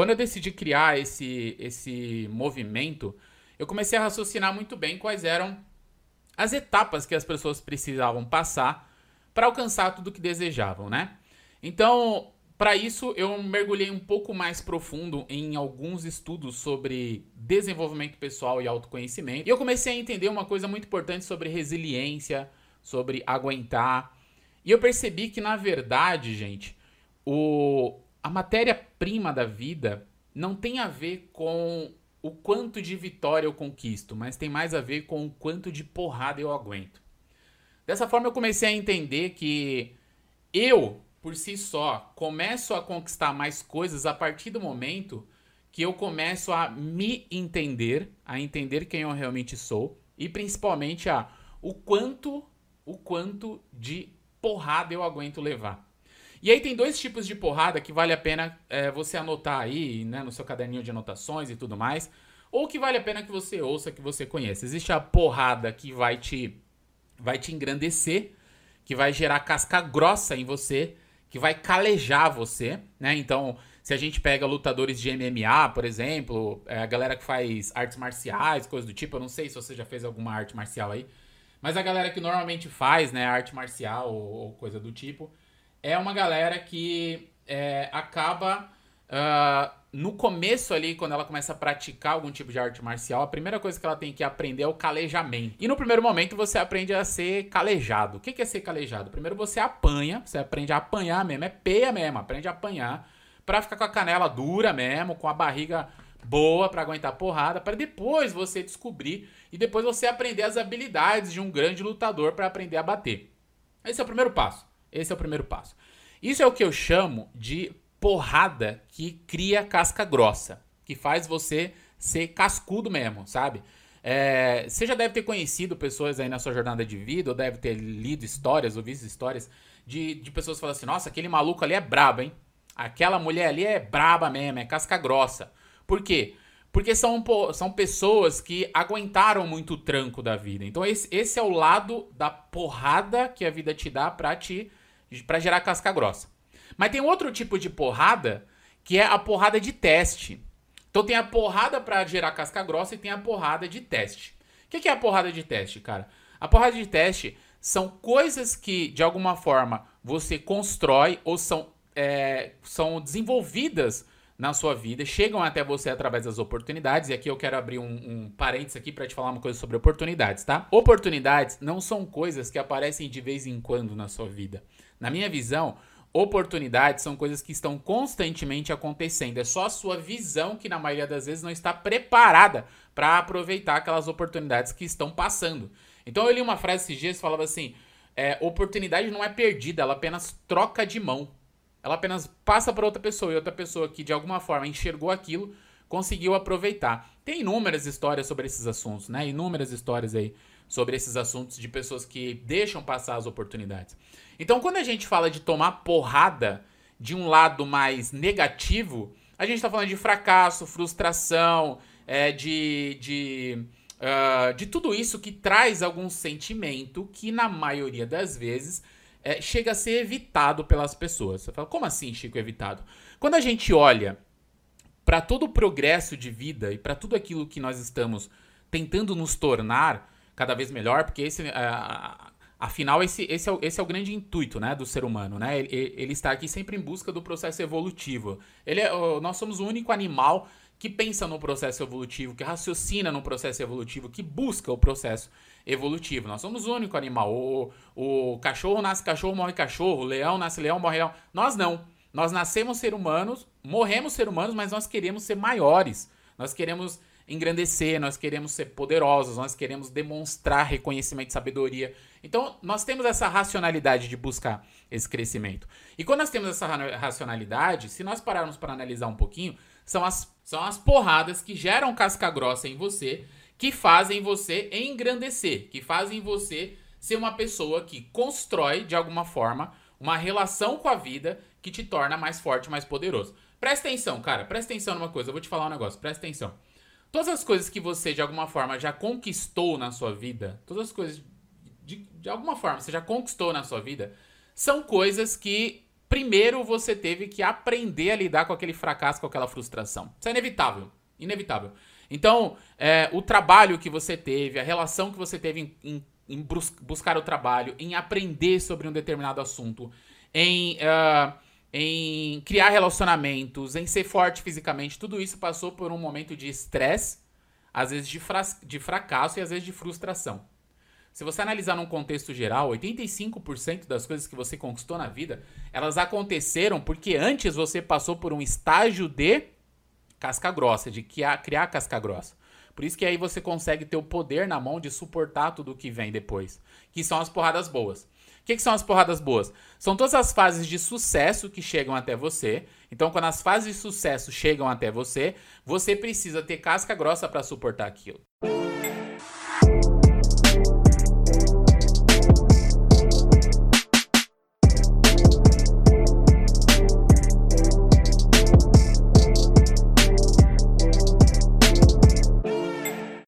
Quando eu decidi criar esse, esse movimento, eu comecei a raciocinar muito bem quais eram as etapas que as pessoas precisavam passar para alcançar tudo que desejavam, né? Então, para isso, eu mergulhei um pouco mais profundo em alguns estudos sobre desenvolvimento pessoal e autoconhecimento. E eu comecei a entender uma coisa muito importante sobre resiliência, sobre aguentar. E eu percebi que, na verdade, gente, o, a matéria-prima da vida não tem a ver com o quanto de vitória eu conquisto, mas tem mais a ver com o quanto de porrada eu aguento. Dessa forma, eu comecei a entender que eu, por si só, começo a conquistar mais coisas a partir do momento que eu começo a me entender, a entender quem eu realmente sou e principalmente a o quanto, o quanto de porrada eu aguento levar. E aí tem dois tipos de porrada que vale a pena é, você anotar aí, né, no seu caderninho de anotações e tudo mais, ou que vale a pena que você ouça, que você conheça. Existe a porrada que vai te vai te engrandecer, que vai gerar casca grossa em você, que vai calejar você, né? Então, se a gente pega lutadores de MMA, por exemplo, é, a galera que faz artes marciais, coisas do tipo, eu não sei se você já fez alguma arte marcial aí, mas a galera que normalmente faz, né, arte marcial ou, ou coisa do tipo, é uma galera que é, acaba. Uh, no começo ali, quando ela começa a praticar algum tipo de arte marcial, a primeira coisa que ela tem que aprender é o calejamento. E no primeiro momento você aprende a ser calejado. O que é ser calejado? Primeiro você apanha, você aprende a apanhar mesmo, é peia mesmo, aprende a apanhar pra ficar com a canela dura mesmo, com a barriga boa para aguentar porrada, para depois você descobrir e depois você aprender as habilidades de um grande lutador para aprender a bater. Esse é o primeiro passo. Esse é o primeiro passo. Isso é o que eu chamo de porrada que cria casca grossa, que faz você ser cascudo mesmo, sabe? É, você já deve ter conhecido pessoas aí na sua jornada de vida, ou deve ter lido histórias, ou visto histórias de, de pessoas falando assim: nossa, aquele maluco ali é brabo, hein? Aquela mulher ali é braba mesmo, é casca grossa. Por quê? Porque são, são pessoas que aguentaram muito o tranco da vida. Então, esse, esse é o lado da porrada que a vida te dá pra te para gerar casca grossa. Mas tem outro tipo de porrada que é a porrada de teste. Então tem a porrada para gerar casca grossa e tem a porrada de teste. O que, que é a porrada de teste, cara? A porrada de teste são coisas que, de alguma forma, você constrói ou são, é, são desenvolvidas na sua vida, chegam até você através das oportunidades. E aqui eu quero abrir um, um parênteses aqui para te falar uma coisa sobre oportunidades, tá? Oportunidades não são coisas que aparecem de vez em quando na sua vida. Na minha visão, oportunidades são coisas que estão constantemente acontecendo. É só a sua visão que, na maioria das vezes, não está preparada para aproveitar aquelas oportunidades que estão passando. Então, eu li uma frase esses dias que falava assim: é, oportunidade não é perdida, ela apenas troca de mão. Ela apenas passa para outra pessoa e outra pessoa que, de alguma forma, enxergou aquilo, conseguiu aproveitar. Tem inúmeras histórias sobre esses assuntos, né? Inúmeras histórias aí sobre esses assuntos de pessoas que deixam passar as oportunidades. Então, quando a gente fala de tomar porrada de um lado mais negativo, a gente está falando de fracasso, frustração, é, de, de, uh, de tudo isso que traz algum sentimento que, na maioria das vezes, é, chega a ser evitado pelas pessoas. Você fala, como assim, Chico, evitado? Quando a gente olha para todo o progresso de vida e para tudo aquilo que nós estamos tentando nos tornar, cada vez melhor, porque esse, uh, afinal, esse, esse, é o, esse é o grande intuito né, do ser humano. Né? Ele, ele está aqui sempre em busca do processo evolutivo. Ele é, nós somos o único animal que pensa no processo evolutivo, que raciocina no processo evolutivo, que busca o processo evolutivo. Nós somos o único animal. O, o cachorro nasce cachorro, morre cachorro. O leão nasce leão, morre leão. Nós não. Nós nascemos ser humanos, morremos ser humanos, mas nós queremos ser maiores. Nós queremos engrandecer, nós queremos ser poderosos, nós queremos demonstrar reconhecimento e sabedoria. Então, nós temos essa racionalidade de buscar esse crescimento. E quando nós temos essa racionalidade, se nós pararmos para analisar um pouquinho, são as, são as porradas que geram casca grossa em você, que fazem você engrandecer, que fazem você ser uma pessoa que constrói, de alguma forma, uma relação com a vida que te torna mais forte, mais poderoso. Presta atenção, cara, presta atenção numa coisa, eu vou te falar um negócio, presta atenção. Todas as coisas que você, de alguma forma, já conquistou na sua vida, todas as coisas, de, de alguma forma, você já conquistou na sua vida, são coisas que primeiro você teve que aprender a lidar com aquele fracasso, com aquela frustração. Isso é inevitável. Inevitável. Então, é, o trabalho que você teve, a relação que você teve em, em, em buscar o trabalho, em aprender sobre um determinado assunto, em, uh, em criar relacionamentos, em ser forte fisicamente, tudo isso passou por um momento de estresse, às vezes de, de fracasso e às vezes de frustração. Se você analisar num contexto geral, 85% das coisas que você conquistou na vida, elas aconteceram porque antes você passou por um estágio de casca grossa, de criar casca grossa. Por isso que aí você consegue ter o poder na mão de suportar tudo o que vem depois, que são as porradas boas. O que, que, são as porradas boas? São todas as fases de sucesso que chegam até você. Então, quando as fases de sucesso chegam até você, você precisa ter casca grossa para suportar aquilo.